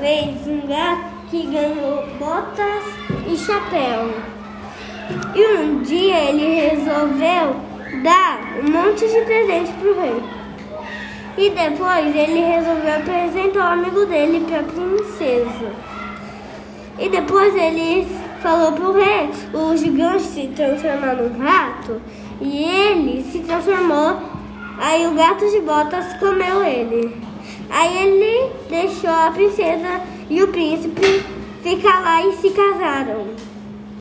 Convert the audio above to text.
vez um gato que ganhou botas e chapéu. E um dia ele resolveu dar um monte de presente pro rei. E depois ele resolveu apresentar o amigo dele para a princesa. E depois ele falou pro rei o gigante se transformar num rato e ele se transformou. Aí o gato de botas comeu ele. Aí ele deixou a princesa e o príncipe ficar lá e se casaram.